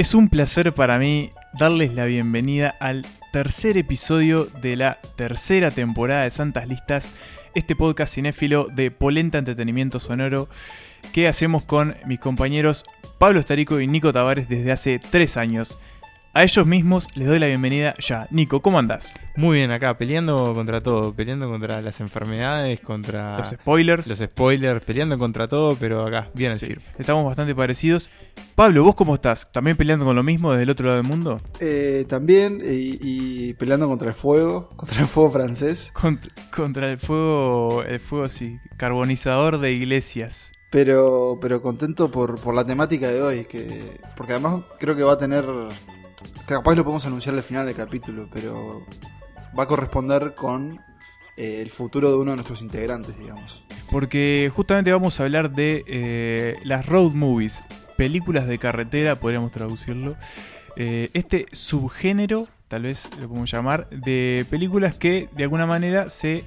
Es un placer para mí darles la bienvenida al tercer episodio de la tercera temporada de Santas Listas, este podcast cinéfilo de Polenta Entretenimiento Sonoro que hacemos con mis compañeros Pablo Estarico y Nico Tavares desde hace tres años. A ellos mismos les doy la bienvenida ya. Nico, ¿cómo andás? Muy bien acá, peleando contra todo, peleando contra las enfermedades, contra Los spoilers. los spoilers, peleando contra todo, pero acá, bien al Sí, firme. estamos bastante parecidos. Pablo, ¿vos cómo estás? ¿También peleando con lo mismo desde el otro lado del mundo? Eh, también, y, y peleando contra el fuego, contra el fuego francés. Cont- contra el fuego, el fuego sí, carbonizador de iglesias. Pero, pero contento por, por la temática de hoy. Que, porque además creo que va a tener. Capaz lo podemos anunciar al final del capítulo, pero va a corresponder con eh, el futuro de uno de nuestros integrantes, digamos. Porque justamente vamos a hablar de eh, las road movies, películas de carretera, podríamos traducirlo. Eh, este subgénero, tal vez lo podemos llamar, de películas que de alguna manera se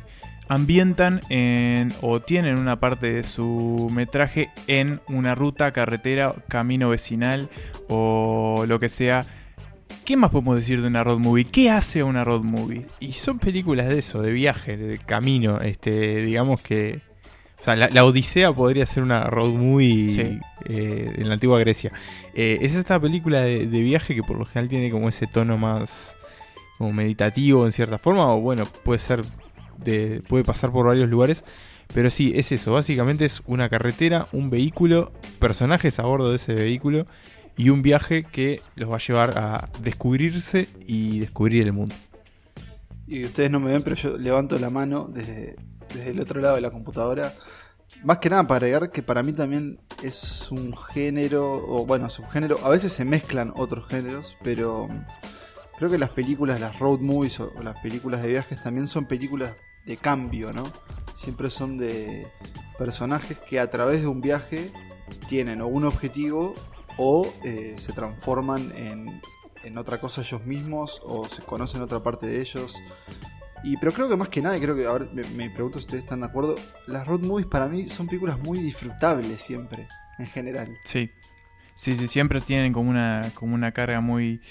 ambientan en o tienen una parte de su metraje en una ruta, carretera, camino vecinal o lo que sea. ¿Qué más podemos decir de una road movie? ¿Qué hace una road movie? Y son películas de eso, de viaje, de camino, este, digamos que... O sea, la, la Odisea podría ser una road movie Sí. eh, en la antigua Grecia. Eh, es esta película de, de viaje que por lo general tiene como ese tono más como meditativo en cierta forma, o bueno, puede ser de, puede pasar por varios lugares. Pero sí, es eso, básicamente es una carretera, un vehículo, personajes a bordo de ese vehículo y un viaje que los va a llevar a descubrirse y descubrir el mundo. Y ustedes no me ven, pero yo levanto la mano desde, desde el otro lado de la computadora. Más que nada para agregar que para mí también es un género, o bueno, subgénero. A veces se mezclan otros géneros, pero creo que las películas, las road movies o las películas de viajes también son películas de cambio, ¿no? Siempre son de personajes que a través de un viaje tienen o un objetivo o eh, se transforman en, en otra cosa ellos mismos o se conocen otra parte de ellos. Y, pero creo que más que nada, creo que ahora me, me pregunto si ustedes están de acuerdo, las road movies para mí son películas muy disfrutables siempre, en general. Sí. Sí, sí, siempre tienen como una, como una carga muy,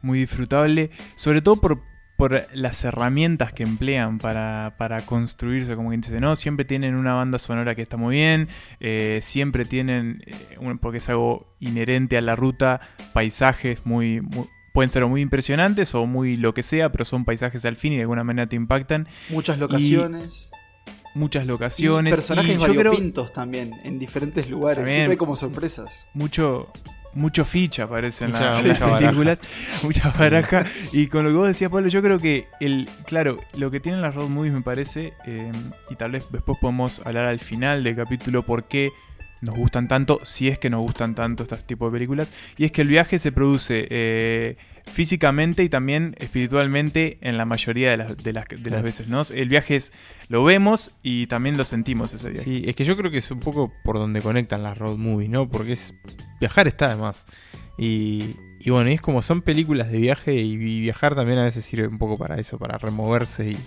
muy disfrutable. Sobre todo por, por las herramientas que emplean para, para construirse, como quien dice, ¿no? Siempre tienen una banda sonora que está muy bien. eh, siempre tienen, eh, un- porque es algo inherente a la ruta, paisajes muy, muy- Pueden ser muy impresionantes o muy lo que sea, pero son paisajes al fin y de alguna manera te impactan. Muchas locaciones. Muchas y locaciones. personajes y creo- variopintos también, en diferentes lugares. También. Siempre hay como sorpresas. mucho mucho ficha aparece en, las- mucha las baraja. películas, mucha baraja. Y con lo que vos decías, Pablo, yo creo que el, claro, lo que tienen las road movies me parece, eh, y tal vez después podemos hablar al final del capítulo por qué nos gustan tanto, si es que nos gustan tanto estos tipos de películas, y es que el viaje se produce eh, físicamente y también espiritualmente en la mayoría de las, de las, de las veces, ¿no? El viaje es, lo vemos y también lo sentimos ese viaje. Sí, es que yo creo que es un poco por donde conectan las road movies, ¿no? Porque es viajar está de más. Y, y bueno, es como son películas de viaje y, y viajar también a veces sirve un poco para eso, para removerse y,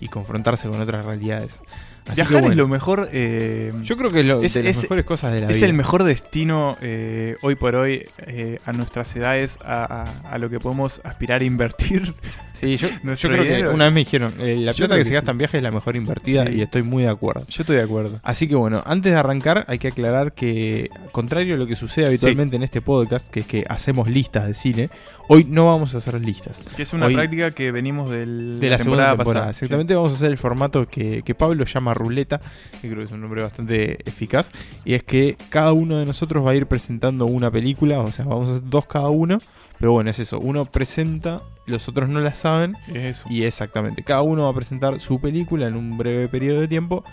y confrontarse con otras realidades. Así Viajar es lo mejor. eh, Yo creo que es, lo, es- de las es- mejores cosas de la Es vida. el mejor destino eh, hoy por hoy eh, a nuestras edades, a, a- a lo que podemos aspirar a invertir. Sí, yo, creo que una vez me dijeron, la plata que que se sí. gasta en viaje es la mejor invertida Sí. y estoy muy de acuerdo. Yo estoy de acuerdo. Así que bueno, antes de arrancar hay que aclarar que, contrario a lo que sucede habitualmente en este podcast, que es que hacemos listas de cine, hoy no vamos a hacer listas. Que es una Hoy- práctica que venimos del, De la, segunda temporada. pasada. Exactamente, vamos a hacer el formato que, que Pablo llama ruleta, que creo que es un nombre bastante eficaz, y es que cada uno de nosotros va a ir presentando una película, o sea, vamos a hacer dos cada uno, pero bueno, es eso, uno presenta, los otros no la saben, Sí, es eso. y exactamente, cada uno va a presentar su película en un breve periodo de tiempo,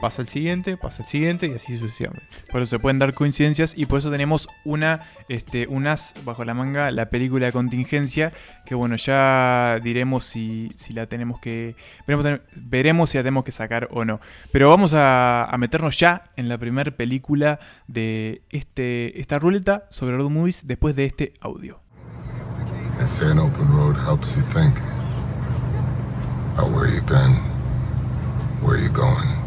pasa el siguiente, pasa el siguiente y así sucesivamente. Por eso se pueden dar coincidencias y por eso tenemos una, este, un as bajo la manga, la película de contingencia, que bueno, ya diremos si, si la tenemos que... Veremos, veremos si la tenemos que sacar o no. Pero vamos a, a meternos ya en la primera película de este, esta ruleta sobre road movies después de este audio. They say an open road helps you think about where you've been, where you're going.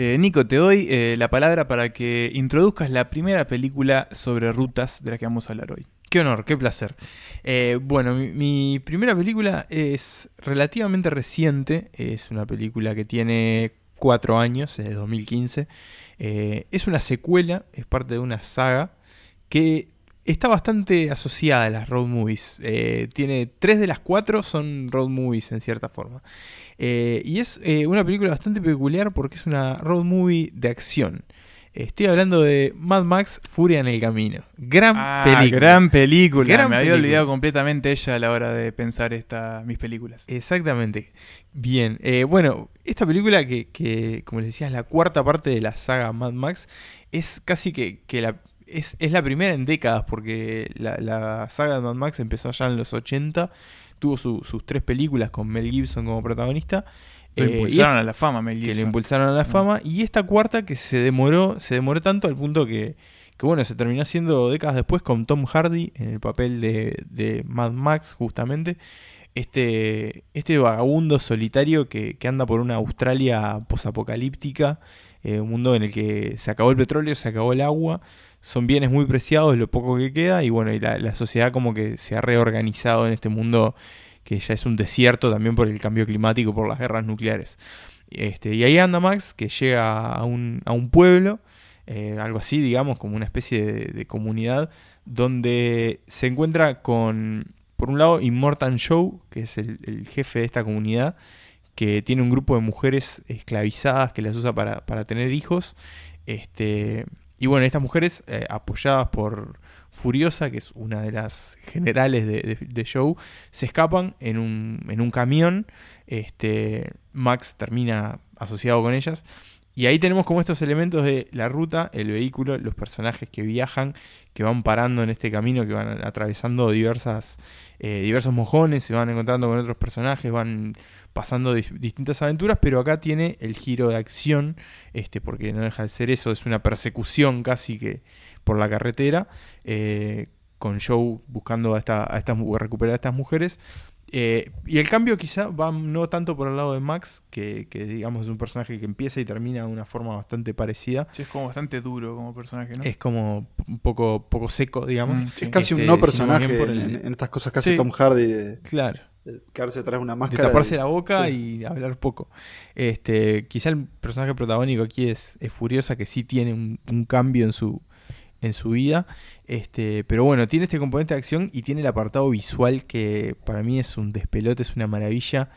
Eh, Nico, te doy eh, la palabra para que introduzcas la primera película sobre rutas de la que vamos a hablar hoy. Qué honor, qué placer. Eh, bueno, mi, mi primera película es relativamente reciente. Es una película que tiene cuatro años, es de 2015. Eh, es una secuela, es parte de una saga que está bastante asociada a las road movies. Eh, tiene tres de las cuatro son road movies en cierta forma. Eh, y es eh, una película bastante peculiar porque es una road movie de acción. Estoy hablando de Mad Max Furia en el Camino. Gran Ah, película. gran película. Gran Me había olvidado completamente ella a la hora de pensar esta, mis películas. Exactamente. Bien. eh, bueno, esta película que, que, como les decía, es la cuarta parte de la saga Mad Max, es casi que, que la, es, es la primera en décadas, porque la, la saga de Mad Max empezó ya en los 80, tuvo su- sus tres películas con Mel Gibson como protagonista. Lo eh, y impulsaron a la fama, Mel que le Gibson. impulsaron a la Mm. fama y esta cuarta que se demoró se demoró tanto al punto que, que bueno se terminó haciendo décadas después con Tom Hardy en el papel de, de Mad Max justamente este este vagabundo solitario que, que anda por una Australia posapocalíptica eh, un mundo en el que se acabó el petróleo se acabó el agua son bienes muy preciados lo poco que queda y bueno y la, sociedad como que se ha reorganizado en este mundo que ya es un desierto también por el cambio climático por las guerras nucleares este, y ahí anda Max, que llega a un, a un pueblo, eh, algo así, digamos, como una especie de, comunidad, donde se encuentra con, por un lado, Immortan Joe, que es el, el jefe de esta comunidad, que tiene un grupo de mujeres esclavizadas que las usa para, para tener hijos. Este, y bueno, estas mujeres, eh, apoyadas por Furiosa, que es una de las generales de, de, de Joe, se escapan en un, en un camión. Este, Max termina asociado con ellas. Y ahí tenemos como estos elementos de la ruta, el vehículo, los personajes que viajan, que van parando en este camino, que van atravesando diversas, eh, diversos mojones, se van encontrando con otros personajes, van pasando dis- distintas aventuras, pero acá tiene el giro de acción, este, porque no deja de ser eso, es una persecución casi que por la carretera, eh, con Joe buscando a, esta, a estas, mu- recuperar a estas mujeres. Eh, y el cambio quizá va no tanto por el lado de Max, que, que digamos es un personaje que empieza y termina de una forma bastante parecida. Sí, es como bastante duro como personaje, ¿no? Es como un poco, poco seco, digamos. Mm, Es casi un Este, no personaje en, el- en- en estas cosas que hace Sí. Tom Hardy de, Claro. De quedarse detrás de una de máscara. taparse y- la boca sí. y hablar poco. Este, quizá el personaje protagónico aquí es, es Furiosa, que sí tiene un, un cambio en su, en su vida. Este, pero bueno, tiene este componente de acción y tiene el apartado visual que para mí es un despelote, es una maravilla.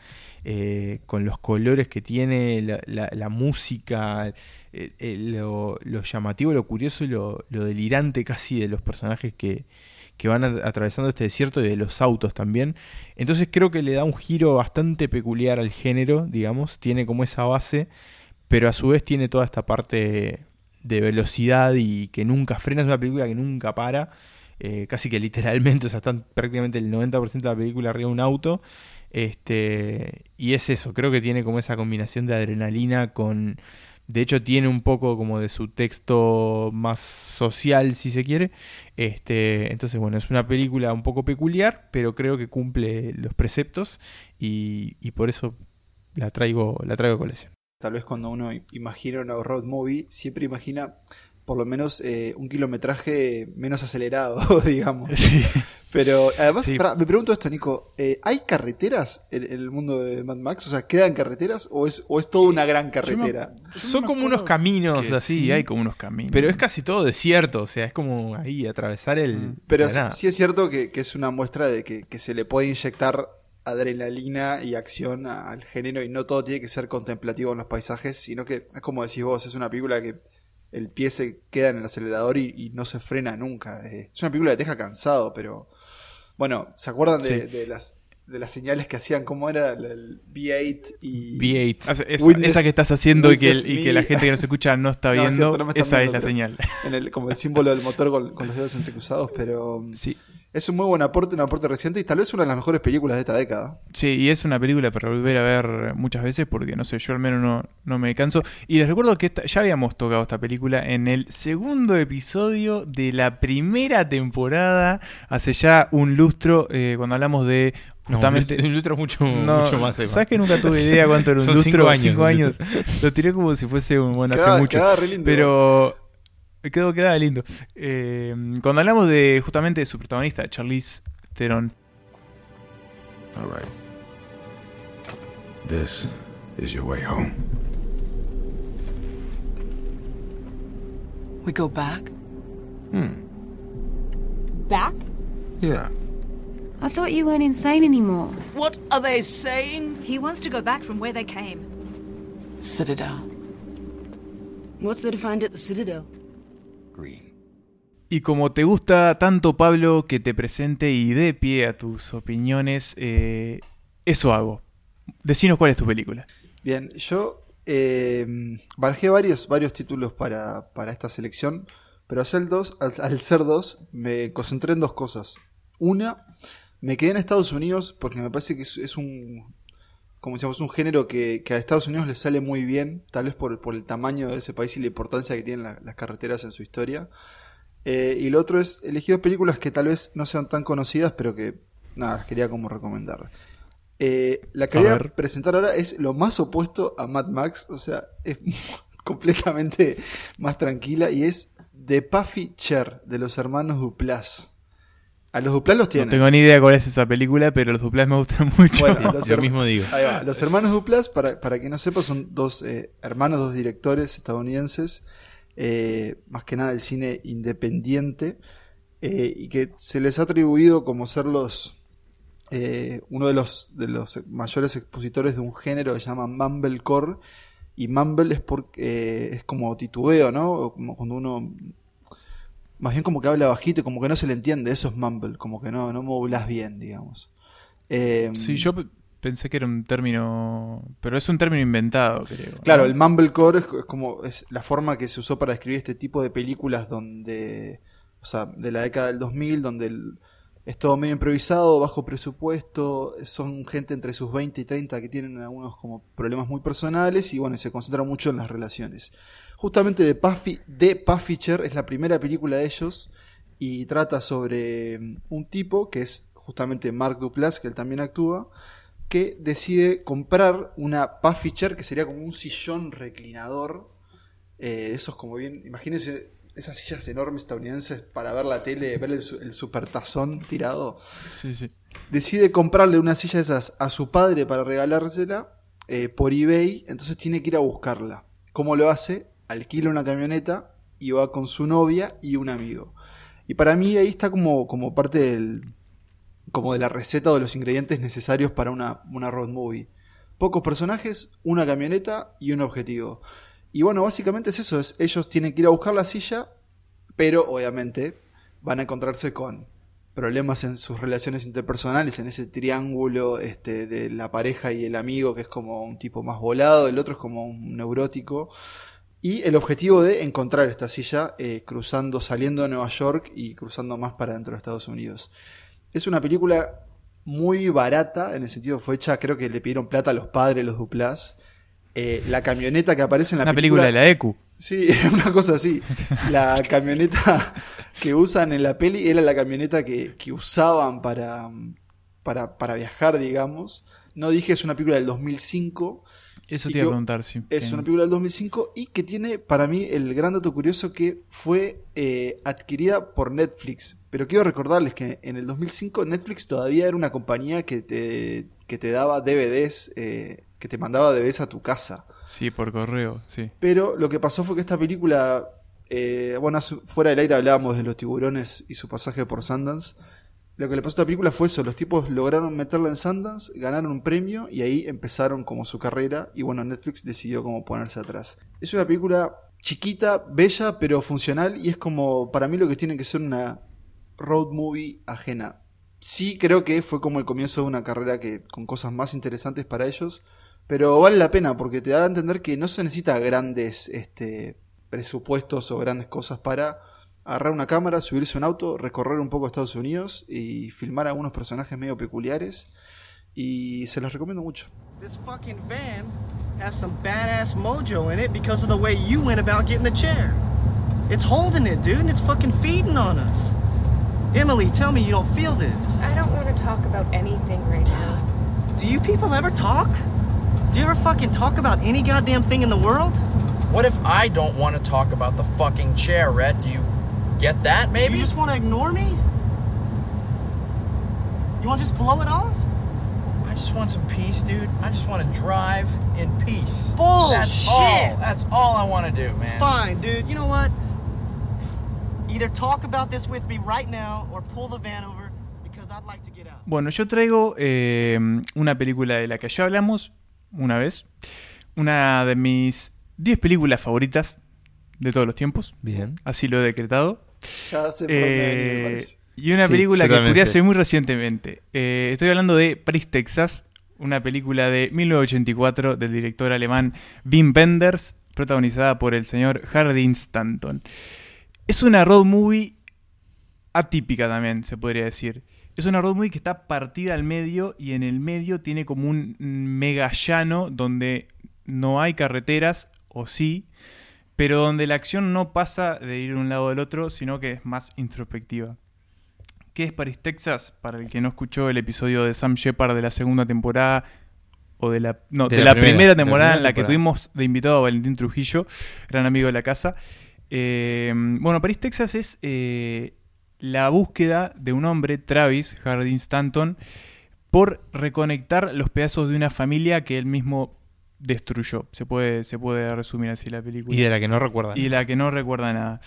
eh, con los colores que tiene, la, la- la música, eh, eh, lo, lo llamativo, lo curioso y lo, lo delirante casi de los personajes que, que van atravesando este desierto y de los autos también. Entonces creo que le da un giro bastante peculiar al género, digamos, tiene como esa base, pero a su vez tiene toda esta parte de velocidad y que nunca frena, es una película que nunca para, eh, casi que literalmente, o sea, están prácticamente el 90% de la película arriba de un auto. Este, y es eso, creo que tiene como esa combinación de adrenalina con... De hecho, tiene un poco como de su texto más social, si se quiere. Este, entonces, bueno, es una película un poco peculiar, pero creo que cumple los preceptos y, y por eso la traigo, la traigo a colección. Tal vez cuando uno imagina una road movie, siempre imagina por lo menos eh, un kilometraje menos acelerado, digamos. Sí. Pero además, Sí. pará, me pregunto esto, Nico, eh, ¿hay carreteras en, en el mundo de Mad Max? O sea, ¿quedan carreteras o es, o es toda una gran carretera? Yo Son como unos caminos así. Sí, hay como unos caminos. Pero es casi todo desierto, o sea, es como ahí atravesar el. Mm. Pero sí, es cierto que, que es una muestra de que, que se le puede inyectar adrenalina y acción a- al género y no todo tiene que ser contemplativo en los paisajes, sino que es como decís vos, es una película que el pie se queda en el acelerador y, y no se frena nunca. Eh, Es una película que te deja cansado, pero bueno, ¿se acuerdan de, Sí. de las de las señales que hacían? ¿Cómo era? El, el V8 y... V8. Ah, esa, Witness- esa que estás haciendo y que, y que la gente que nos escucha no está No, es viendo, cierto, no esa es la señal. en el- como el símbolo del motor con, con los dedos entrecruzados, pero Sí. Es un muy buen aporte, un aporte reciente y tal vez una de las mejores películas de esta década. Sí, y es una película para volver a ver muchas veces porque, no sé, yo al menos no, no me canso. Y les recuerdo que esta- ya habíamos tocado esta película en el segundo episodio de la primera temporada, hace ya un lustro, eh, cuando hablamos de No, justamente... un lustro mucho, No, mucho más. ¿Sabes que nunca tuve idea cuánto era un Son lustro? cinco años, Cinco años. Lo tiré como si fuese un bueno hace mucho. quedaba re lindo. Pero Quedó, quedaba lindo. Eh, cuando hablamos de justamente de su protagonista, Charlize Theron, All right. This is your way home. We go back? Hmm. Back? Yeah. I thought you weren't insane anymore. What are they saying? He wants to go back from where they came. Citadel. What's there to find at the Citadel? Green. Y como te gusta tanto, Pablo, que te presente y dé pie a tus opiniones, eh, eso hago. Decinos cuál es tu película. Bien, yo eh, barajé varios, varios títulos para, para esta selección, pero al ser, dos, al, al ser dos me concentré en dos cosas. Una, me quedé en Estados Unidos porque me parece que es, es un, como decíamos, un género que, que a Estados Unidos le sale muy bien, tal vez por, por el tamaño de ese país y la importancia que tienen la- las carreteras en su historia. Eh, y lo otro es elegí dos películas que tal vez no sean tan conocidas, pero que nada, las quería como recomendar. Eh, la que A voy a ver. presentar ahora es lo más opuesto a Mad Max, o sea, es completamente más tranquila y es The Puffy Chair de los hermanos Duplas. A los Duplas los No tienen. tengo ni idea cuál es esa película, pero los duplás me gustan mucho. Bueno, los Lo mismo digo. Ahí va. Los hermanos Duplas, para, para quien no sepa, son dos eh, hermanos, dos directores estadounidenses, eh, más que nada del cine independiente, eh, y que se les ha atribuido como ser los uno de los, de los mayores expositores de un género que se llama Mumblecore. Y Mumble es, porque, eh, es como titubeo, ¿no? Como cuando uno más bien como que habla bajito y como que no se le entiende, eso es mumble, como que no, no modulas bien, digamos. Eh, Sí, yo pe- pensé que era un término. Pero es un término inventado, creo. Claro, ¿no? el mumblecore es, es como es la forma que se usó para describir este tipo de películas donde, o sea, de la década del 2000, donde el- es todo medio improvisado, bajo presupuesto, son gente entre sus 20 y 30 que tienen algunos como problemas muy personales y bueno, se concentra mucho en las relaciones. Justamente de Puffy, de Pufficher es la primera película de ellos y trata sobre mm, un tipo que es justamente Mark Duplass, que él también actúa, que decide comprar una puffy chair, que sería como un sillón reclinador. Eh, esos como bien, imagínense esas sillas enormes estadounidenses para ver la tele, ver el, el supertazón tirado. Sí, sí. Decide comprarle una silla de esas a su padre para regalársela eh, por eBay, entonces tiene que ir a buscarla. ¿Cómo lo hace? Alquila una camioneta y va con su novia y un amigo. Y para mí ahí está como, como parte del, como de la receta o de los ingredientes necesarios para una, una road movie. Pocos personajes, una camioneta y un objetivo. Y bueno, básicamente es eso, es, ellos tienen que ir a buscar la silla, pero obviamente van a encontrarse con problemas en sus relaciones interpersonales, en ese triángulo este, de la pareja y el amigo, que es como un tipo más volado, el otro es como un neurótico. Y el objetivo de encontrar esta silla eh, cruzando, saliendo de Nueva York y cruzando más para dentro de Estados Unidos. Es una película muy barata, en el sentido fue hecha, creo que le pidieron plata a los padres, los Duplas. Eh, la camioneta que aparece en la Una película de la ECU. Sí, una cosa así. La camioneta que usan en la peli era la camioneta que, que usaban para, para, para viajar, digamos. No dije, es una película del 2005. Eso te iba a preguntar, sí. Es una película del 2005 y que tiene para mí el gran dato curioso que fue eh, adquirida por Netflix. Pero quiero recordarles que en el 2005 Netflix todavía era una compañía que te, que te daba DVDs, eh, que te mandaba DVDs a tu casa. Sí, por correo, sí. Pero lo que pasó fue que esta película, eh, bueno, fuera del aire hablábamos de los tiburones y su pasaje por Sundance. Lo que le pasó a esta película fue eso, los tipos lograron meterla en Sundance, ganaron un premio y ahí empezaron como su carrera y bueno, Netflix decidió como ponerse atrás. Es una película chiquita, bella, pero funcional y es como para mí lo que tiene que ser una road movie ajena. Sí creo que fue como el comienzo de una carrera que con cosas más interesantes para ellos, pero vale la pena porque te da a entender que no se necesita grandes este, presupuestos o grandes cosas para agarrar una cámara, subirse a un auto, recorrer un poco Estados Unidos y filmar a algunos personajes medio peculiares. Y se los recomiendo mucho. This fucking van has some badass mojo in it because of the way you went about getting the chair. It's holding it, dude, and it's fucking feeding on us. Emily, tell me you don't feel this. I don't want to talk about anything right now. Do you people ever talk? Do you ever fucking talk about any goddamn thing in the world? What if I don't want to talk about the fucking chair, Red? Do you get that, maybe? You just want to ignore me? You want to just blow it off? I just want some peace, dude. I just want to drive in peace. Bullshit! That's all. That's all I want to do, man. Fine, dude. You know what? Either talk about this with me right now or pull the van over because I'd like to get out. Bueno, yo traigo eh, una película de la que ya hablamos una vez. Una de mis 10 películas favoritas de todos los tiempos. Bien. Así lo he decretado. Ya me Eh, parece. y una Sí, película que descubrí hace muy recientemente. Eh, estoy hablando de Paris, Texas, una película de 1984 del director alemán Wim Wenders, protagonizada por el señor Hardin Stanton. Es una road movie atípica también, se podría decir. Es una road movie que está partida al medio y en el medio tiene como un mega llano donde no hay carreteras, o sí, pero donde la acción no pasa de ir de un lado al otro, sino que es más introspectiva. ¿Qué es Paris, Texas? Para el que no escuchó el episodio de Sam Shepard de la segunda temporada, o de la, no, de la, primera, temporada primera en la que tuvimos de invitado a Valentín Trujillo, gran amigo de la casa. Eh, bueno, Paris, Texas es eh, la búsqueda de un hombre, Travis Hardin Stanton, por reconectar los pedazos de una familia que él mismo destruyó. Se puede, se puede resumir así la película. Y de la que no recuerda. Y de la que no recuerda nada.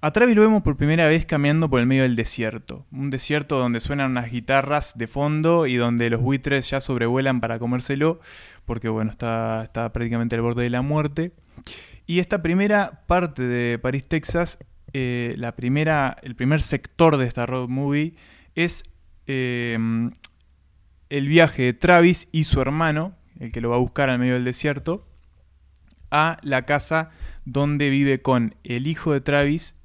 A Travis lo vemos por primera vez caminando por el medio del desierto. Un desierto donde suenan unas guitarras de fondo y donde los buitres ya sobrevuelan para comérselo, porque bueno, está, está prácticamente al borde de la muerte. Y esta primera parte de París, Texas, eh, la primera, el primer sector de esta road movie es eh, el viaje de Travis y su hermano, el que lo va a buscar al medio del desierto, a la casa donde vive con el hijo de Travis,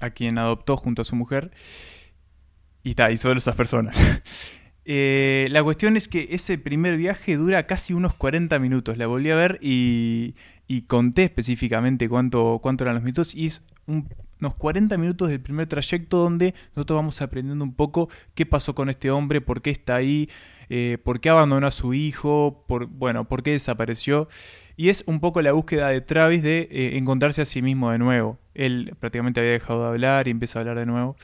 a quien adoptó junto a su mujer, y está, y solo esas personas. Eh, la cuestión es que ese primer viaje dura casi unos 40 minutos. La volví a ver y, y conté específicamente cuánto, cuánto eran los minutos. Y es un- unos 40 minutos del primer trayecto donde nosotros vamos aprendiendo un poco qué pasó con este hombre, por qué está ahí, eh, por qué abandonó a su hijo, por, bueno, por qué desapareció. Y es un poco la búsqueda de Travis de eh, encontrarse a sí mismo de nuevo. Él prácticamente había dejado de hablar y empieza a hablar de nuevo.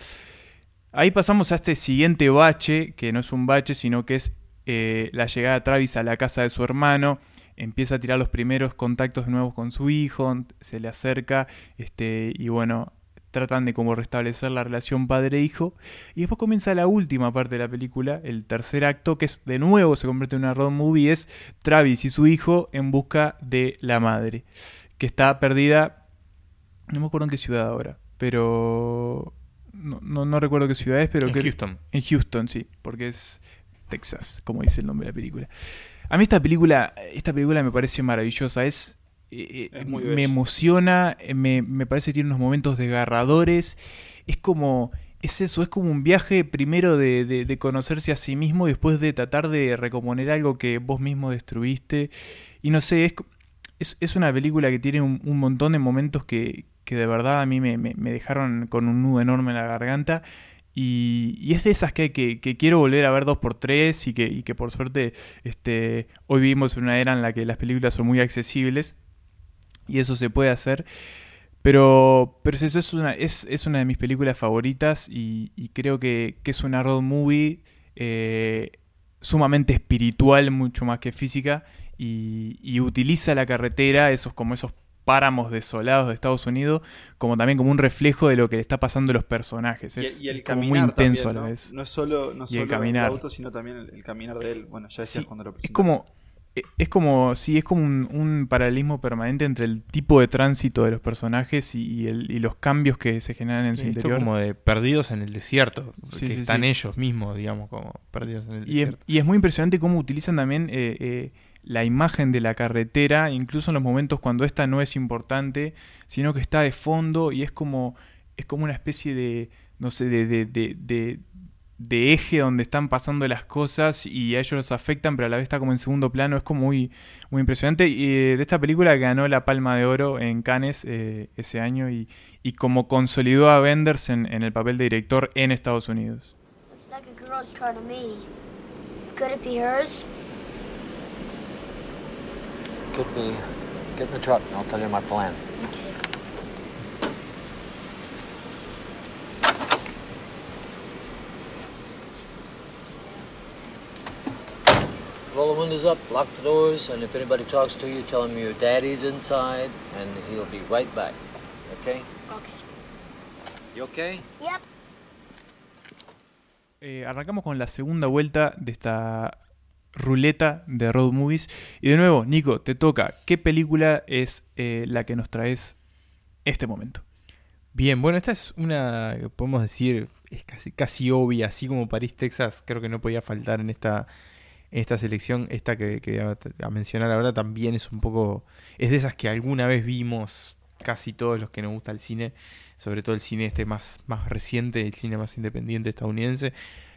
Ahí pasamos a este siguiente bache, que no es un bache, sino que es eh, la llegada de Travis a la casa de su hermano. Empieza a tirar los primeros contactos nuevos con su hijo, se le acerca, este, y bueno, tratan de como restablecer la relación padre-hijo. Y después comienza la última parte de la película, el tercer acto, que es de nuevo se convierte en una road movie, es Travis y su hijo en busca de la madre, que está perdida, no me acuerdo en qué ciudad ahora, pero no, no, no recuerdo qué ciudad es, pero En que- Houston. En Houston, sí, porque es Texas, como dice el nombre de la película. A mí esta película, esta película me parece maravillosa, es, eh, muy me emociona, eh, me, me parece que tiene unos momentos desgarradores, es como, es eso, es como un viaje primero de, de- de conocerse a sí mismo y después de tratar de recomponer algo que vos mismo destruiste. Y no sé, es, es, es una película que tiene un, un montón de momentos que, que de verdad a mí me, me- me dejaron con un nudo enorme en la garganta. Y, y es de esas que, que- que quiero volver a ver dos por tres y que, y que por suerte este, hoy vivimos en una era en la que las películas son muy accesibles y eso se puede hacer. Pero, pero es, eso es, una, es, es una de mis películas favoritas y, y creo que, que es una road movie eh, sumamente espiritual, mucho más que física, y, y utiliza la carretera, esos como esos páramos desolados de Estados Unidos, como también como un reflejo de lo que le está pasando a los personajes. Y, Es, y el es como caminar muy intenso también, a la ¿no? vez. No es solo, no solo el caminar. auto, sino también el, el caminar de él. Bueno, ya decías Sí, cuando lo es presentaste. como eh, es como sí es como un, un paralelismo permanente entre el tipo de tránsito de los personajes y, y el- y los cambios que se generan en su esto interior como de perdidos en el desierto. Sí, que sí, están ellos mismos, digamos, como perdidos en el Y es, desierto. y es muy impresionante cómo utilizan también eh, eh, la imagen de la carretera, incluso en los momentos cuando esta no es importante, sino que está de fondo y es como, es como una especie de, no sé, de, de, de, de- de eje donde están pasando las cosas y a ellos los afectan, pero a la vez está como en segundo plano. Es como muy, muy impresionante. Y eh, de esta película ganó la Palma de Oro en Cannes eh, ese año y, y como consolidó a Benders en, en el papel de director en Estados Unidos. Looks like a girl's car to me. Could it be hers? Could be. Get in the truck and I'll tell you my plan. Roll the windows up, lock the doors, and if anybody talks to you, tell them your daddy's inside and he'll be right back. Okay? Okay. You okay? Yep. Eh, arrancamos con la segunda vuelta de esta ruleta de road movies. Y de nuevo, Nico, te toca. ¿Qué película es eh, la que nos traes este momento? Bien, bueno, esta es una, que podemos decir, es casi, casi obvia, así como París, Texas, creo que no podía faltar en esta, esta selección. Esta que, que voy a, a mencionar ahora también es un poco, es de esas que alguna vez vimos casi todos los que nos gusta el cine, sobre todo el cine este más, más reciente, el cine más independiente estadounidense.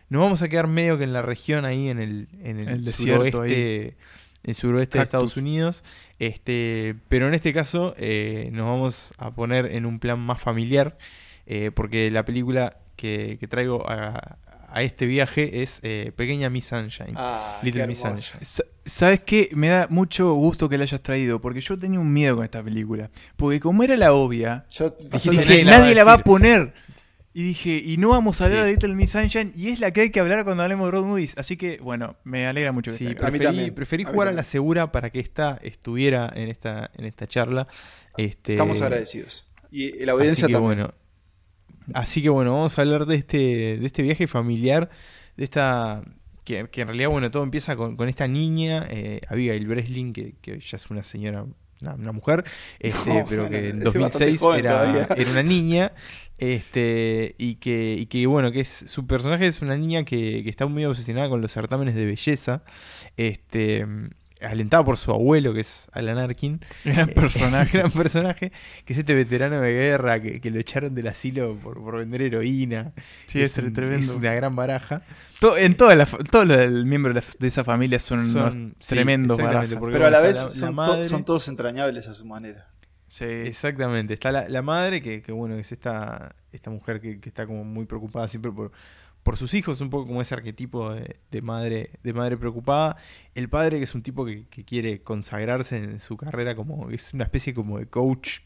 Nos vamos a quedar medio que en la región ahí, en el, en el, El desierto suroeste, el suroeste de. Estados Unidos. Este, pero en este caso eh, nos vamos a poner en un plan más familiar, eh, porque la película que, que traigo a, a este viaje es eh, Pequeña Miss Sunshine. Ah, Little Miss. Sunshine. Sa- ¿Sabes qué? Me da mucho gusto que la hayas traído, porque yo tenía un miedo con esta película. Porque como era la obvia, Yo dije, nadie la va a nadie la va a decir". poner. Y dije, y no vamos a hablar Sí. de Little Miss Sunshine, y es la que hay que hablar cuando hablemos de road movies. Así que, bueno, me alegra mucho que Sí, esté acá. A mí preferí, preferí a mí jugar a la segura para que esta estuviera en esta, en esta charla. Este, Estamos agradecidos. Y la audiencia así que también. bueno. Así que bueno, vamos a hablar de este, de este viaje familiar, de esta que, que en realidad bueno todo empieza con, con esta niña, eh, Abigail Breslin, que, que ya es una señora, una, una mujer, este, No, pero bueno, que en es bastante 2006 joven era, era una niña, este, y que, y que bueno, que es, su personaje es una niña que, que está muy obsesionada con los certámenes de belleza, este, alentada por su abuelo, que es Alan Arkin. Gran Eh, personaje. gran personaje, que es este veterano de guerra que, que lo echaron del asilo por, por vender heroína. Sí, es, un- tremendo. es una gran baraja. To- en toda la, todos los miembros de, la- de esa familia son, unos Son- sí, tremendos barajas. Pero a la vez la son, to- madre. son todos entrañables a su manera. Sí. Exactamente. Está la, la madre, que, que bueno, es esta, esta mujer que, que está como muy preocupada siempre por, por sus hijos, un poco como ese arquetipo de, de madre, de madre preocupada. El padre, que es un tipo que, que quiere consagrarse en su carrera como, es una especie como de coach,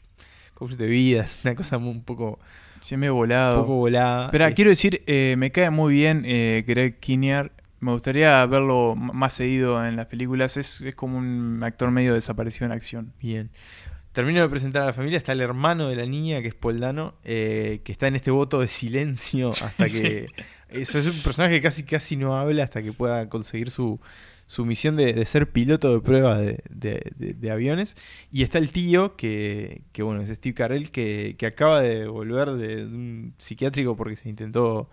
coach de vida, es una cosa un poco, Sí, me he un volado. poco volada. Pero Eh, quiero decir, eh, me cae muy bien eh, Greg Kinnear. Me gustaría verlo más seguido en las películas. Es, es como un actor medio desaparecido en acción. Bien. Termino de presentar a la familia. Está el hermano de la niña, que es Poldano, eh, que está en este voto de silencio hasta que. Es un personaje que casi, casi no habla hasta que pueda conseguir su, su misión de, de ser piloto de prueba de, de- de- de aviones. Y está el tío, que, que bueno, es Steve Carell, que, que acaba de volver de un psiquiátrico porque se intentó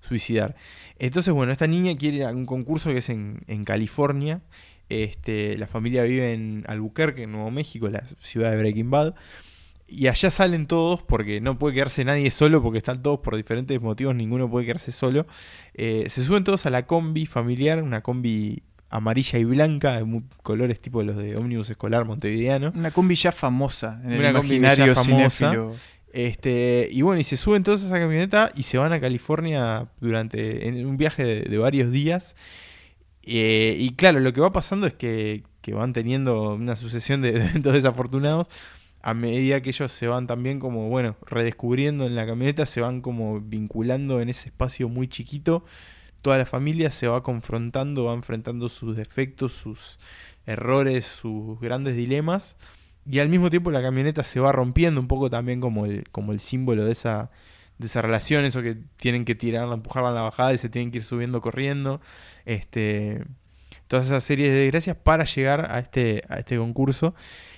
suicidar. Entonces, bueno, esta niña quiere ir a un concurso que es en, en California. Este, la familia vive en Albuquerque, en Nuevo México, la ciudad de Breaking Bad. Y allá salen todos porque no puede quedarse nadie solo porque están todos por diferentes motivos, ninguno puede quedarse solo. Eh, se suben todos a la combi familiar, una combi amarilla y blanca, de colores tipo los de ómnibus escolar montevideano. Una combi ya famosa en el Una imaginario famosa. Este, y bueno, y se suben todos a esa camioneta y se van a California durante en un viaje de, de varios días. Eh, y claro, lo que va pasando es que, que van teniendo una sucesión de de eventos desafortunados a medida que ellos se van también como, bueno, redescubriendo en la camioneta, se van como vinculando en ese espacio muy chiquito. Toda la familia se va confrontando, va enfrentando sus defectos, sus errores, sus grandes dilemas. Y al mismo tiempo la camioneta se va rompiendo un poco también como el, como el símbolo de esa, de esa relación, eso que tienen que tirarla, empujarla en la bajada y se tienen que ir subiendo corriendo. Este, todas esas series de desgracias para llegar a este, a este concurso.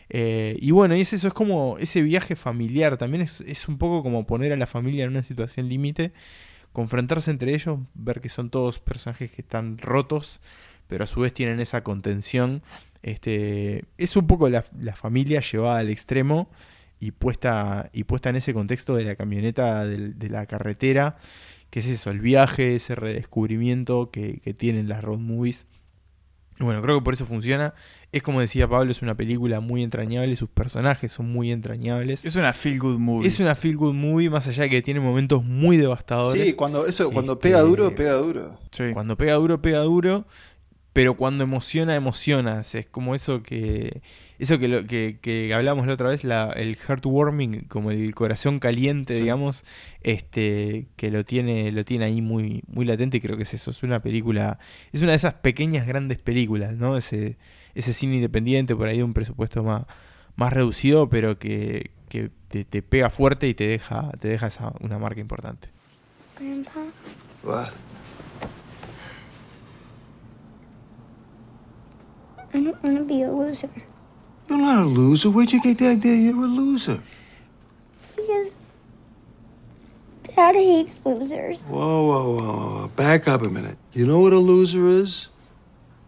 Eh, y bueno, y es eso, es como ese viaje familiar, también es, es un poco como poner a la familia en una situación límite, confrontarse entre ellos, ver que son todos personajes que están rotos, pero a su vez tienen esa contención. Este, es un poco la, la familia llevada al extremo y puesta, y puesta en ese contexto de la camioneta, de, la carretera, que es eso, el viaje, ese redescubrimiento que, que tienen las road movies. Bueno, creo que por eso funciona. Es como decía Pablo, es una película muy entrañable, sus personajes son muy entrañables. Es una feel good movie. Es una feel good movie, más allá de que tiene momentos muy devastadores. Sí, cuando eso, cuando Este, pega duro, pega duro. Sí. Cuando pega duro, pega duro. pero cuando emociona, emociona. Es como eso que eso que, lo, que, que hablamos la otra vez, la, el heartwarming, como el corazón caliente, Sí. digamos, este que lo tiene lo tiene ahí muy muy latente y creo que es eso, es una película, es una de esas pequeñas grandes películas, ¿no? Ese ese cine independiente por ahí de un presupuesto más más reducido, pero que, que te, te pega fuerte y te deja te deja esa, una marca importante. Grandpa, What? I don't want to be a loser. You're not a loser. Where'd you get the idea you're a loser? Because Dad hates losers. Whoa, whoa, whoa, whoa. Back up a minute. You know what a loser is?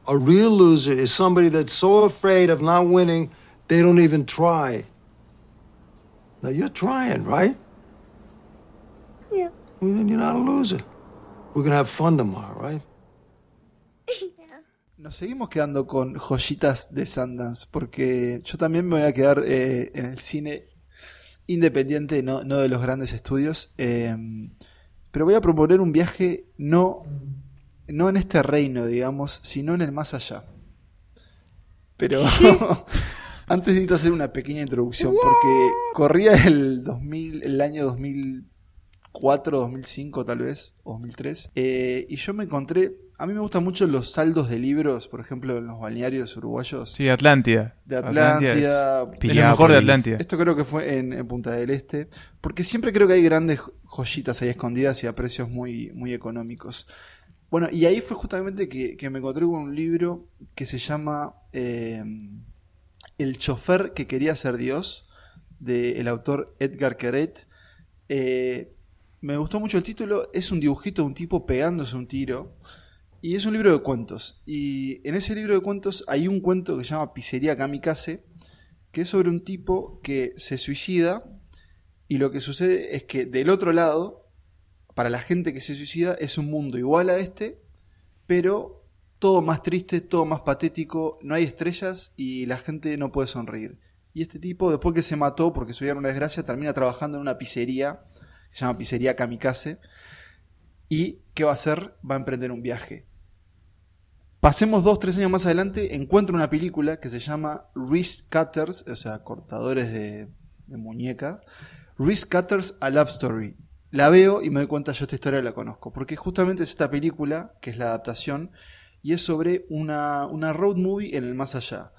A real loser is somebody that's so afraid of not winning, they don't even try. Now, you're trying, right? Yeah. Well, then you're not a loser. We're gonna have fun tomorrow, right? Nos seguimos quedando con joyitas de Sundance, porque yo también me voy a quedar eh, en el cine independiente, no, no de los grandes estudios. eh, pero voy a proponer un viaje no, no en este reino, digamos, sino en el más allá. Pero antes necesito hacer una pequeña introducción, porque corría el 2000, el año 2004, 2005 tal vez, o 2003, eh, y yo me encontré, a mí me gustan mucho los saldos de libros, por ejemplo, en los balnearios uruguayos. Sí, Atlántida. De Atlántida. es, es lo mejor de Atlántida. Esto creo que fue en, en Punta del Este. Porque siempre creo que hay grandes joyitas ahí escondidas y a precios muy, muy económicos. Bueno, y ahí fue justamente que, que me encontré con un libro que se llama eh, El chofer que quería ser Dios, del autor Edgar Queret. Eh, me gustó mucho el título. Es un dibujito de un tipo pegándose un tiro. Y es un libro de cuentos. Y en ese libro de cuentos hay un cuento que se llama Pizzería Kamikaze, que es sobre un tipo que se suicida. Y lo que sucede es que del otro lado, para la gente que se suicida, es un mundo igual a este, pero todo más triste, todo más patético, no hay estrellas y la gente no puede sonreír. Y este tipo, después que se mató porque su vida era una desgracia, termina trabajando en una pizzería, se llama Pizzería Kamikaze. ¿Y qué va a hacer? Va a emprender un viaje. Pasemos dos, tres años más adelante, encuentro una película que se llama Wrist Cutters, o sea, cortadores de, muñeca. Wrist Cutters, a Love Story. La veo y me doy cuenta, yo esta historia la conozco, porque justamente es esta película, que es la adaptación, y es sobre una, una road movie en el más allá.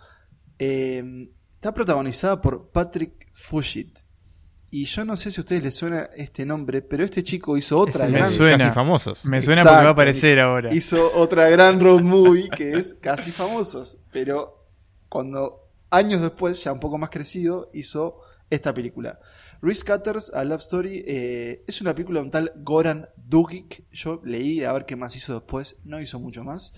Eh, está protagonizada por Patrick Fugit. Y yo no sé si a ustedes les suena este nombre, pero este chico hizo otra de gran... suena. Casi famosos. Me suena porque va a aparecer ahora. Hizo otra gran road movie que es Casi Famosos. Pero cuando años después, ya un poco más crecido, hizo esta película. Reese Cutters, A Love Story, eh, es una película de un tal Goran Dugic. Yo leí a ver qué más hizo después, no hizo mucho más.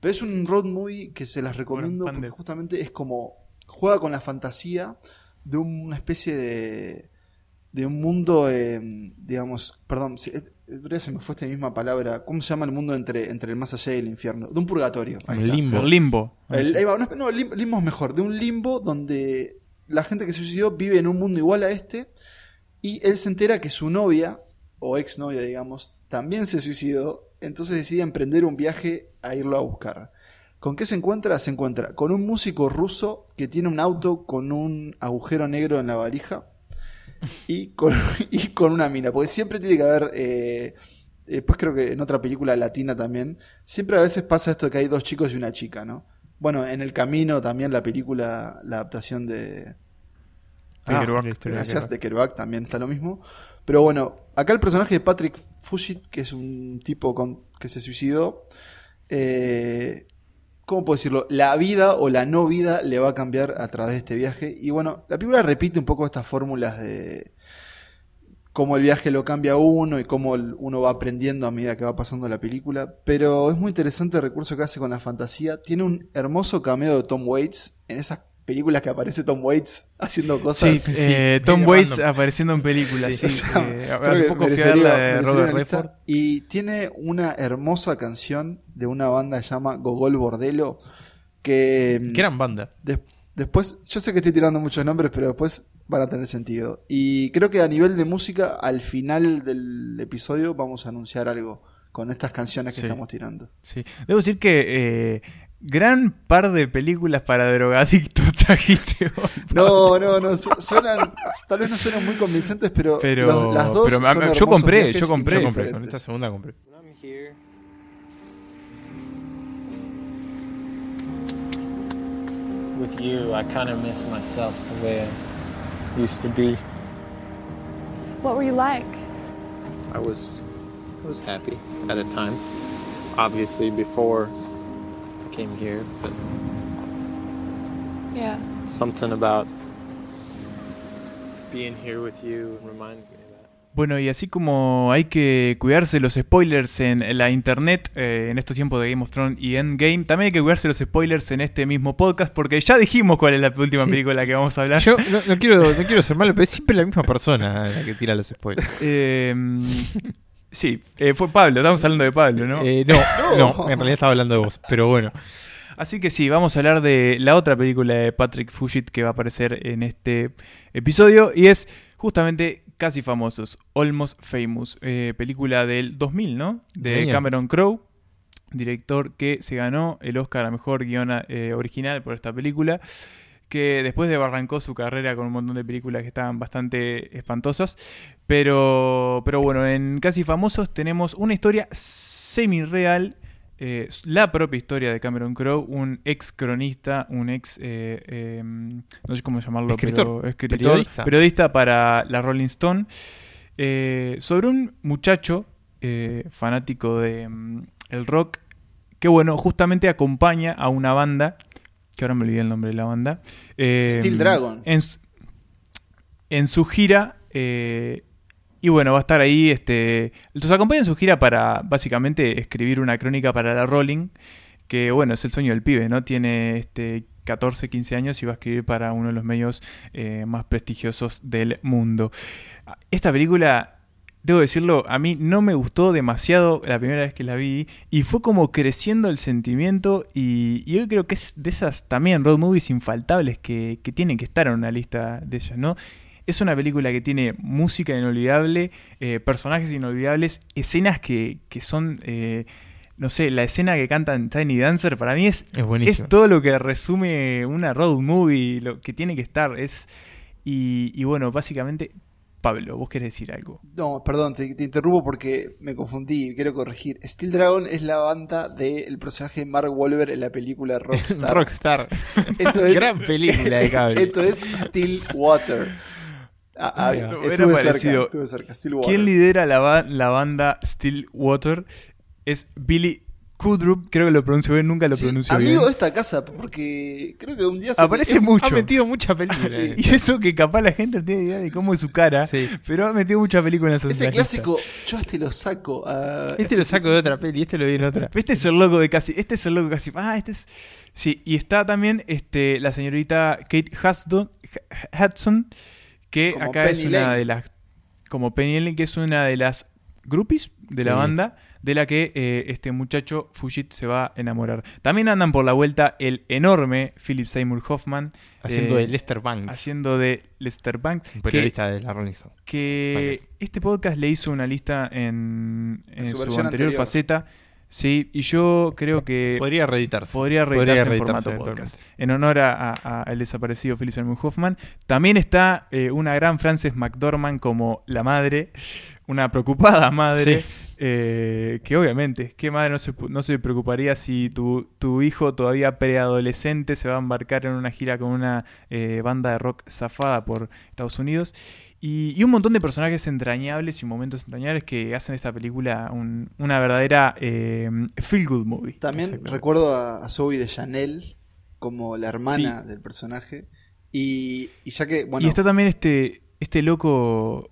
Pero es un road movie que se las recomiendo porque justamente es como juega con la fantasía de una especie de de un mundo, eh, digamos, perdón, si- eh, se me fue esta misma palabra, ¿cómo se llama el mundo entre, entre el más allá y el infierno? De un purgatorio. está. limbo. El limbo. El- ahí va, no, no, lim- limbo es mejor, de un limbo donde la gente que se suicidó vive en un mundo igual a este y él se entera que su novia, o exnovia digamos, también se suicidó, entonces decide emprender un viaje a irlo a buscar. ¿Con qué se encuentra? Se encuentra con un músico ruso que tiene un auto con un agujero negro en la valija y con, y con una mina, porque siempre tiene que haber... eh, Después creo que en otra película latina también, siempre a veces pasa esto de que hay dos chicos y una chica, ¿no? Bueno, en el camino también la película, la adaptación de... Ah, de gracias, Kerouac. de Kerouac también está lo mismo. Pero bueno, acá el personaje de Patrick Fugit, que es un tipo con, que se suicidó, eh, ¿cómo puedo decirlo? La vida o la no vida le va a cambiar a través de este viaje. Y bueno, la película repite un poco estas fórmulas de cómo el viaje lo cambia a uno y cómo uno va aprendiendo a medida que va pasando la película. Pero es muy interesante el recurso que hace con la fantasía. Tiene un hermoso cameo de Tom Waits en esas películas que aparece Tom Waits haciendo cosas. Sí, eh, Tom Waits random. apareciendo en películas. Sí, O sea, eh, hace poco merecería- de Robert. Redford. Y tiene una hermosa canción de una banda que se llama Gogol Bordelo. Que, Qué gran banda. Des- después, yo sé que estoy tirando muchos nombres, pero después van a tener sentido. Y creo que a nivel de música, al final del episodio vamos a anunciar algo con estas canciones que Sí. estamos tirando. Sí. Debo decir que eh, gran par de películas para drogadictos trajiste hoy. No, no, no, su- suenan, tal vez no suenan muy convincentes, pero, Pero- los- las dos pero son yo compré, yo compré, yo compré, Con esta segunda compré. With you, I kind of miss myself the way I used to be. What were you like? I was, I was happy at a time. Obviously, before came here, but Yeah. something about being here with you reminds me of that. Bueno, y así como hay que cuidarse de los spoilers en la internet eh, en estos tiempos de Game of Thrones y Endgame, también hay que cuidarse de los spoilers en este mismo podcast porque ya dijimos cuál es la última Sí. película que vamos a hablar. Yo no, no quiero, no quiero ser malo, pero es siempre la misma persona la que tira los spoilers. Eh, sí, eh, fue Pablo, estamos hablando de Pablo, ¿no? Eh, no, no, en realidad estaba hablando de vos, pero bueno. Así que sí, vamos a hablar de la otra película de Patrick Fugit que va a aparecer en este episodio y es justamente Casi Famosos, Almost Famous, eh, película del 2000, ¿no? De Año. Cameron Crowe, director que se ganó el Oscar a Mejor Guión eh, Original por esta película, que después de arrancó su carrera con un montón de películas que estaban bastante espantosas, pero, pero bueno, en Casi Famosos tenemos una historia semi-real eh, la propia historia de Cameron Crowe, un ex cronista, un ex, eh, eh, no sé cómo llamarlo, Escritor, pero escritor, periodista. periodista para la Rolling Stone, sobre un muchacho fanático de mm, el rock, que bueno, justamente acompaña a una banda, que ahora me olvidé el nombre de la banda, eh, Steel Dragon. En, su- en su gira eh, y bueno, va a estar ahí. Este, los acompaña en su gira para básicamente escribir una crónica para la Rolling. Que bueno, es el sueño del pibe, ¿no? Tiene este 14, 15 años y va a escribir para uno de los medios eh, más prestigiosos del mundo. Esta película, debo decirlo, a mí no me gustó demasiado la primera vez que la vi. Y fue como creciendo el sentimiento. Y, y hoy creo que es de esas también road movies infaltables que, que tienen que estar en una lista de ellas, ¿no? Es una película que tiene música inolvidable, eh, personajes inolvidables, escenas que, que son, eh, no sé, la escena que cantan Tiny Dancer para mí es, Es es todo lo que resume una road movie, lo que tiene que estar. Es, y, y bueno, básicamente, Pablo, vos querés decir algo. No, perdón, te, te interrumpo porque me confundí, quiero corregir. Steel Dragon es la banda del personaje Mark Wahlberg en la película Rockstar. Rockstar. Esto es, Gran película de cable. Esto es Still Water. Ah, ah, estuve cerca, estuve Water. ¿Quién lidera la, ba- la banda Stillwater? Es Billy Kudrup, creo que lo pronuncio bien, nunca lo Sí, pronuncio amigo bien. de esta casa, porque creo que un día se Aparece mucho. Ha metido mucha película. Sí. Y eso que capaz la gente no tiene idea de cómo es su cara, Sí. pero ha metido muchas películas en Ese clásico, yo este lo saco. a- Este lo saco de otra peli, este lo vi en otra. Este es el loco de casi, este es el loco casi. Ah, este es. Sí, y está también este, la señorita Kate Hudson, Hudson que Como acá es una Lane. de las. Como Penny Lane, que es una de las groupies de la banda, de la que eh, este muchacho Fujit se va a enamorar. También andan por la vuelta el enorme Philip Seymour Hoffman. Haciendo eh, de Lester Banks, Haciendo de Lester Banks. un que- periodista de la Rolling Stone. que Banks. este podcast le hizo una lista en, en su anterior, anterior. faceta. Sí, y yo creo que Podría reeditarse. podría reeditarse en reeditarse formato podcast. En honor a- a- al desaparecido Philip Seymour Hoffman. También está eh, una gran Frances McDormand como la madre, una preocupada madre. Sí. Eh, que obviamente, ¿qué madre no se, no se preocuparía si tu, tu hijo todavía preadolescente se va a embarcar en una gira con una eh, banda de rock zafada por Estados Unidos? Y, y un montón de personajes entrañables y momentos entrañables que hacen esta película un- una verdadera eh, feel good movie. También recuerdo a, a Zoe de Chanel como la hermana del personaje. Y, y ya que, bueno, Y está también este, este loco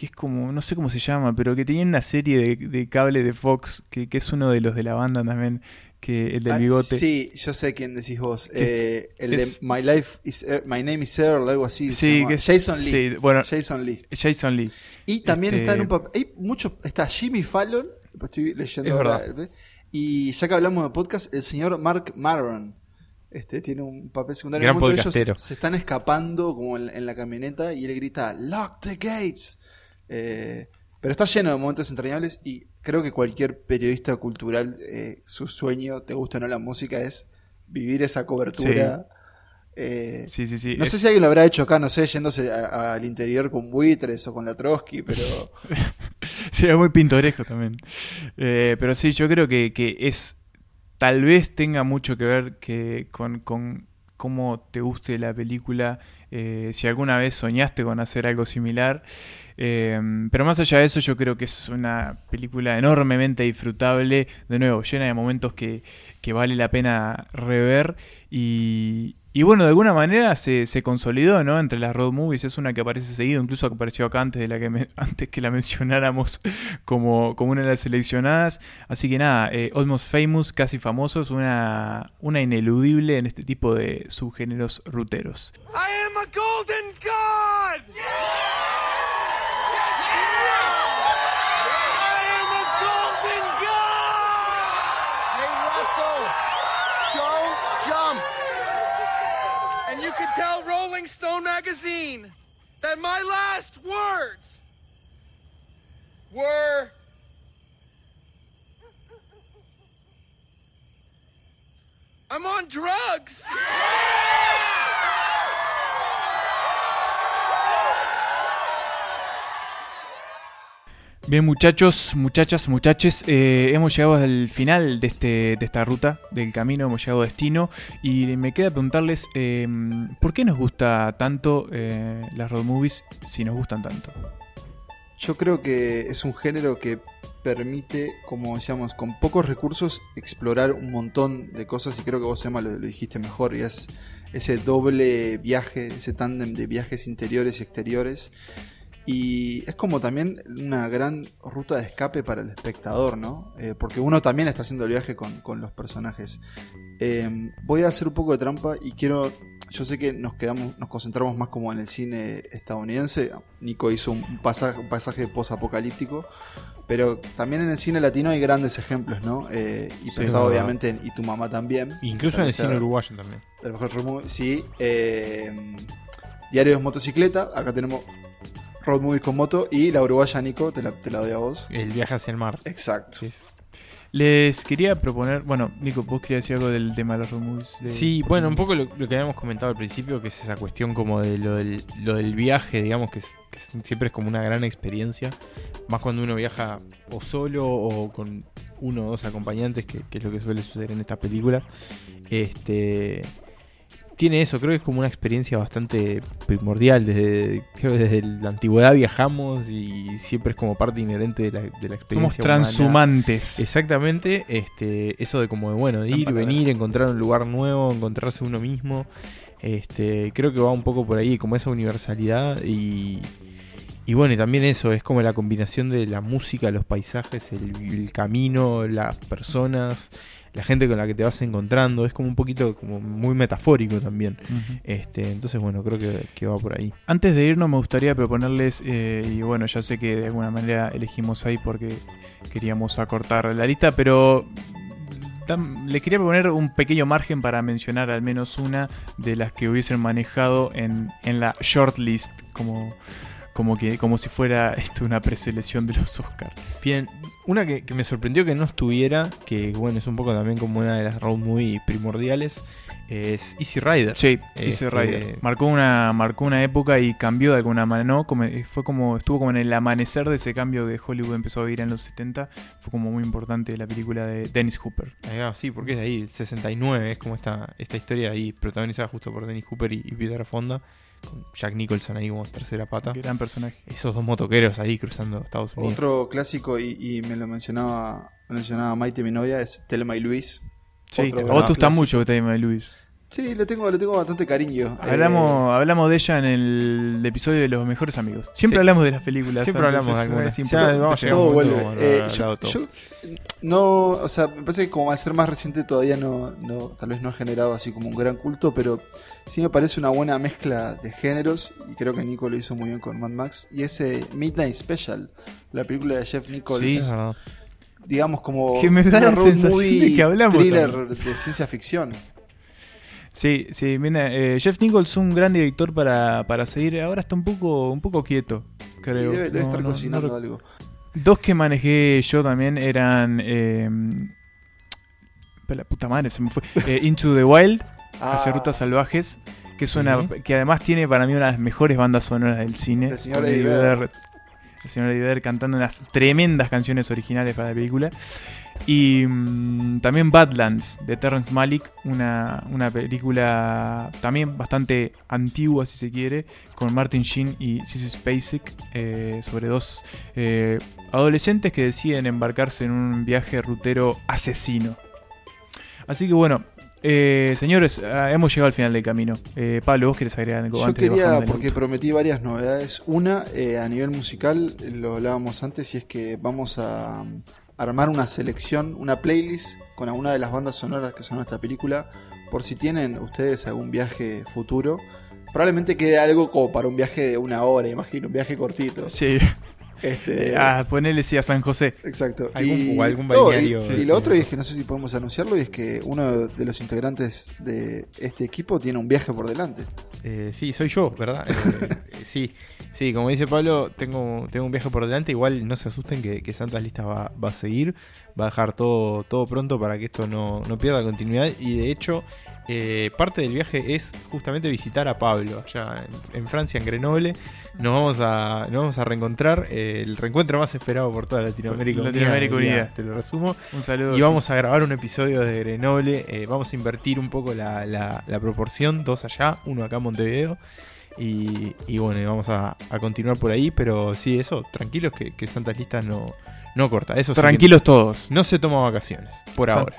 que es como, no sé cómo se llama, pero que tenía una serie de, de cable de Fox, que, que es uno de los de la banda también, que el del ah, bigote. sí, yo sé quién decís vos. Eh, el es- de My Life is Er- My Name is Earl, algo así. Sí, que es- Jason Lee. sí, bueno, Jason Lee. Jason Lee. Y también Este- está en un papel. Hay mucho. Está Jimmy Fallon. Estoy leyendo Es ahora. Y ya que hablamos de podcast, el señor Mark Maron. Este tiene un papel secundario. Gran En un ellos se están escapando como en, en la camioneta y él grita: Lock the gates. Eh, Pero está lleno de momentos entrañables y creo que cualquier periodista cultural, eh, su sueño, te gusta o no la música, es vivir esa cobertura. Eh, Sí, sí, sí. No Es- sé si alguien lo habrá hecho acá, no sé, yéndose al interior con buitres o con la Trotsky, pero Sería muy pintoresco también. Eh, pero sí, yo creo que, que es. Tal vez tenga mucho que ver que con, con cómo te guste la película. eh, si alguna vez soñaste con hacer algo similar. Eh, pero más allá de eso, yo creo que es una película enormemente disfrutable. De nuevo, llena de momentos que, que vale la pena rever. Y, y bueno, de alguna manera se, se consolidó, ¿no? Entre las road movies. Es una que aparece seguido, incluso apareció acá antes de la que me- antes que la mencionáramos como, como una de las seleccionadas. Así que nada, eh, Almost Famous, casi famosos, una, una ineludible en este tipo de subgéneros ruteros. I am a golden god! I tell Rolling Stone magazine that my last words were. I'm on drugs! Bien muchachos, muchachas, muchaches, eh, hemos llegado al final de, este, de esta ruta, del camino, hemos llegado a destino y me queda preguntarles eh, ¿por qué nos gusta tanto eh, las road movies si nos gustan tanto? yo creo que es un género que permite, como decíamos, con pocos recursos explorar un montón de cosas y creo que vos, Emma, lo, lo dijiste mejor y es ese doble viaje, ese tándem de viajes interiores y exteriores. Y es como también una gran ruta de escape para el espectador, ¿no? Eh, porque uno también está haciendo el viaje con, con los personajes. Eh, voy a hacer un poco de trampa y quiero. Yo sé que nos quedamos, nos concentramos más como en el cine estadounidense. Nico hizo un pasaje, un pasaje post-apocalíptico. Pero también en el cine latino hay grandes ejemplos, ¿no? Eh, y Sí, pensado obviamente en Y tu mamá también. Incluso en el cine uruguayo también. el mejor sí. Eh, Diario de motocicleta. Acá tenemos road movies con moto. Y la uruguaya, Nico, te la, te la doy a vos. El viaje hacia el mar. Exacto. Les quería proponer, bueno, Nico, vos querías decir algo del tema de las road movies. de- Sí, bueno, un poco lo, lo que habíamos comentado al principio, que es esa cuestión como de lo del, lo del viaje, digamos, que, es- que es- siempre es como una gran experiencia, más cuando uno viaja o solo o con uno o dos acompañantes, que, que es lo que suele suceder en estas películas. Este tiene eso, creo que es como una experiencia bastante primordial. Desde, creo que desde la antigüedad viajamos y siempre es como parte inherente de la, de la experiencia. Somos humana. transhumantes. Exactamente, este, eso de como de bueno, de ir, venir, encontrar un lugar nuevo, encontrarse uno mismo. Este, creo que va un poco por ahí, como esa universalidad y, y bueno, y también eso, es como la combinación de la música, los paisajes, el, el camino, las personas, la gente con la que te vas encontrando, es como un poquito como muy metafórico también. Este, entonces bueno, creo que, que va por ahí. Antes de irnos me gustaría proponerles, eh, y bueno, ya sé que de alguna manera elegimos ahí porque queríamos acortar la lista, pero les quería proponer un pequeño margen para mencionar al menos una de las que hubiesen manejado en, en la shortlist, como, como, que, como si fuera esto, una preselección de los Oscars. Bien, una que, que me sorprendió que no estuviera, que bueno, es un poco también como una de las road movie primordiales, es Easy Rider. Sí, Easy Este, Rider. Marcó una, marcó una época y cambió de alguna manera, ¿no? Como- fue como, estuvo como en el amanecer de ese cambio que Hollywood empezó a vivir en los 70. Fue como muy importante la película de Dennis Hooper. Va, sí, porque es de ahí, el 69, es como esta, esta historia ahí protagonizada justo por Dennis Hooper y, y Peter Fonda, con Jack Nicholson ahí como tercera pata. Gran personaje. Esos dos motoqueros ahí cruzando Estados Unidos. Otro clásico, y, y me lo mencionaba, me mencionaba Maite, mi novia, es Telma y Luis. Sí, Otro a vos te gusta clásico. mucho Telma y Luis. Sí, le tengo, le tengo bastante cariño. Eh, Hablamos, hablamos de ella en el episodio de los mejores amigos. Siempre Sí. hablamos de las películas. Siempre antes, hablamos de algunas. Ya, vamos a todo vuelve. Eh, no, yo, yo o sea, me parece que como al ser más reciente todavía no, no, tal vez no ha generado así como un gran culto, pero sí me parece una buena mezcla de géneros y creo que Nico lo hizo muy bien con Mad Max y ese Midnight Special, la película de Jeff Nichols, Sí. Es verdad. digamos como Que me da una la sensación movie de que hablamos thriller también. de ciencia ficción. Sí, sí, mira, eh, Jeff Nichols un gran director para, para seguir. Ahora está un poco, un poco quieto, creo. Y debe, debe No, estar no- cocinando no algo. Dos que manejé yo también eran. Eh, la puta madre, se me fue. Eh, Into the Wild, Ah. hacia rutas salvajes. Que es una. Ujú. Que además tiene para mí una de las mejores bandas sonoras del cine. El señor Con Eddie Eddie Vedder. Vedder- El señor Eddie Vedder cantando unas tremendas canciones originales para la película. Y mm, también Badlands de Terrence Malick, una, una película también bastante antigua, si se quiere, con Martin Sheen y Sissy Spacek, eh, sobre dos eh, adolescentes que deciden embarcarse en un viaje rutero asesino. Así que bueno, eh, señores, ah, hemos llegado al final del camino. Eh, Pablo, ¿vos querés agregar algo Yo antes quería, porque auto? prometí varias novedades. Una, eh, a nivel musical, lo hablábamos antes, y es que vamos a armar una selección, una playlist con alguna de las bandas sonoras que son de esta película, por si tienen ustedes algún viaje futuro. Probablemente quede algo como para un viaje de una hora, imagino, un viaje cortito. Sí. Este, Ah, ponele sí a San José. Exacto. Algún- o algún no, balneario. y, y lo otro es que no sé si podemos anunciarlo, y es que uno de los integrantes de este equipo tiene un viaje por delante. Eh, sí, soy yo, ¿verdad? Eh, eh, sí, sí, como dice Pablo, tengo, tengo un viaje por delante. Igual no se asusten que, que Santas Listas va, va a seguir. Va a dejar todo, todo pronto para que esto no, no pierda continuidad. Y de hecho, eh, parte del viaje es justamente visitar a Pablo, allá en, en Francia, en Grenoble. Nos vamos a, nos vamos a reencontrar. eh, el reencuentro más esperado por toda Latinoamérica. Latinoamérica Unida, Unida. Te lo resumo. Un saludo. Y vamos a grabar un episodio de Grenoble. eh, vamos a invertir un poco la, la- la proporción, dos allá, uno acá en Montevideo. Y, y bueno, vamos a, a continuar por ahí. Pero sí, eso, tranquilos que, que Santas Listas no, no corta. Eso sí que Tranquilos todos. No se toma vacaciones, por San- ahora.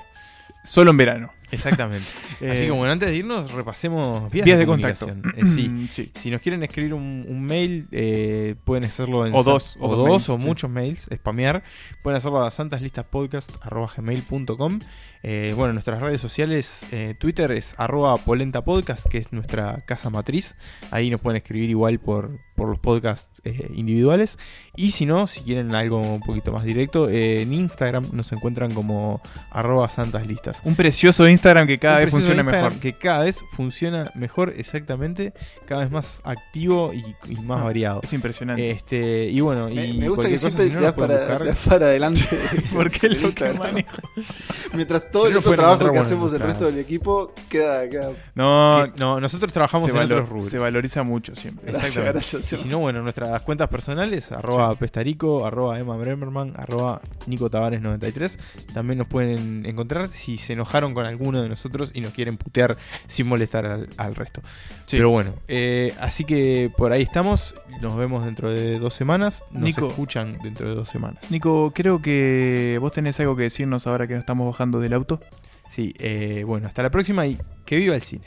Solo en verano. Exactamente. Así Eh, que bueno, antes de irnos, repasemos vías, vías de, de contacto. Eh, sí. Sí. Si nos quieren escribir un, un mail, eh, pueden hacerlo en O dos, o, o dos mails, o sí. muchos mails, spamear. Pueden hacerlo a santaslistaspodcast.gmail.com eh, Bueno, nuestras redes sociales, eh, Twitter es arroba polentapodcast, que es nuestra casa matriz. Ahí nos pueden escribir igual por, por los podcasts eh, individuales. Y si no, si quieren algo un poquito más directo, eh, en Instagram nos encuentran como arroba santaslistas. Un precioso Instagram que cada Un vez funciona Instagram mejor. Que cada vez funciona mejor, exactamente. Cada vez más activo y, y más Ah, variado. es impresionante. Este, y bueno, y Me, me gusta que siempre si no, te das para, buscar. te das para adelante. Porque el lo que manejo. Mientras todo Si el otro trabajo que bueno, hacemos el resto del equipo queda. queda No, Que- no, nosotros trabajamos se, en valor- otros rubros. se valoriza mucho siempre. Gracias, Exactamente. gracias. Y si no, bueno, nuestras cuentas personales, arroba pestarico, arroba Emma Bremerman, arroba Nico Tavares 93. También nos pueden encontrar si se enojaron con alguno de nosotros y nos quieren putear sin molestar al, al resto. Sí. Pero bueno, eh, así que por ahí estamos. Nos vemos dentro de dos semanas. Nos Nico. escuchan dentro de dos semanas. Nico, creo que vos tenés algo que decirnos ahora que nos estamos bajando del auto. Sí, eh, bueno, hasta la próxima y que viva el cine.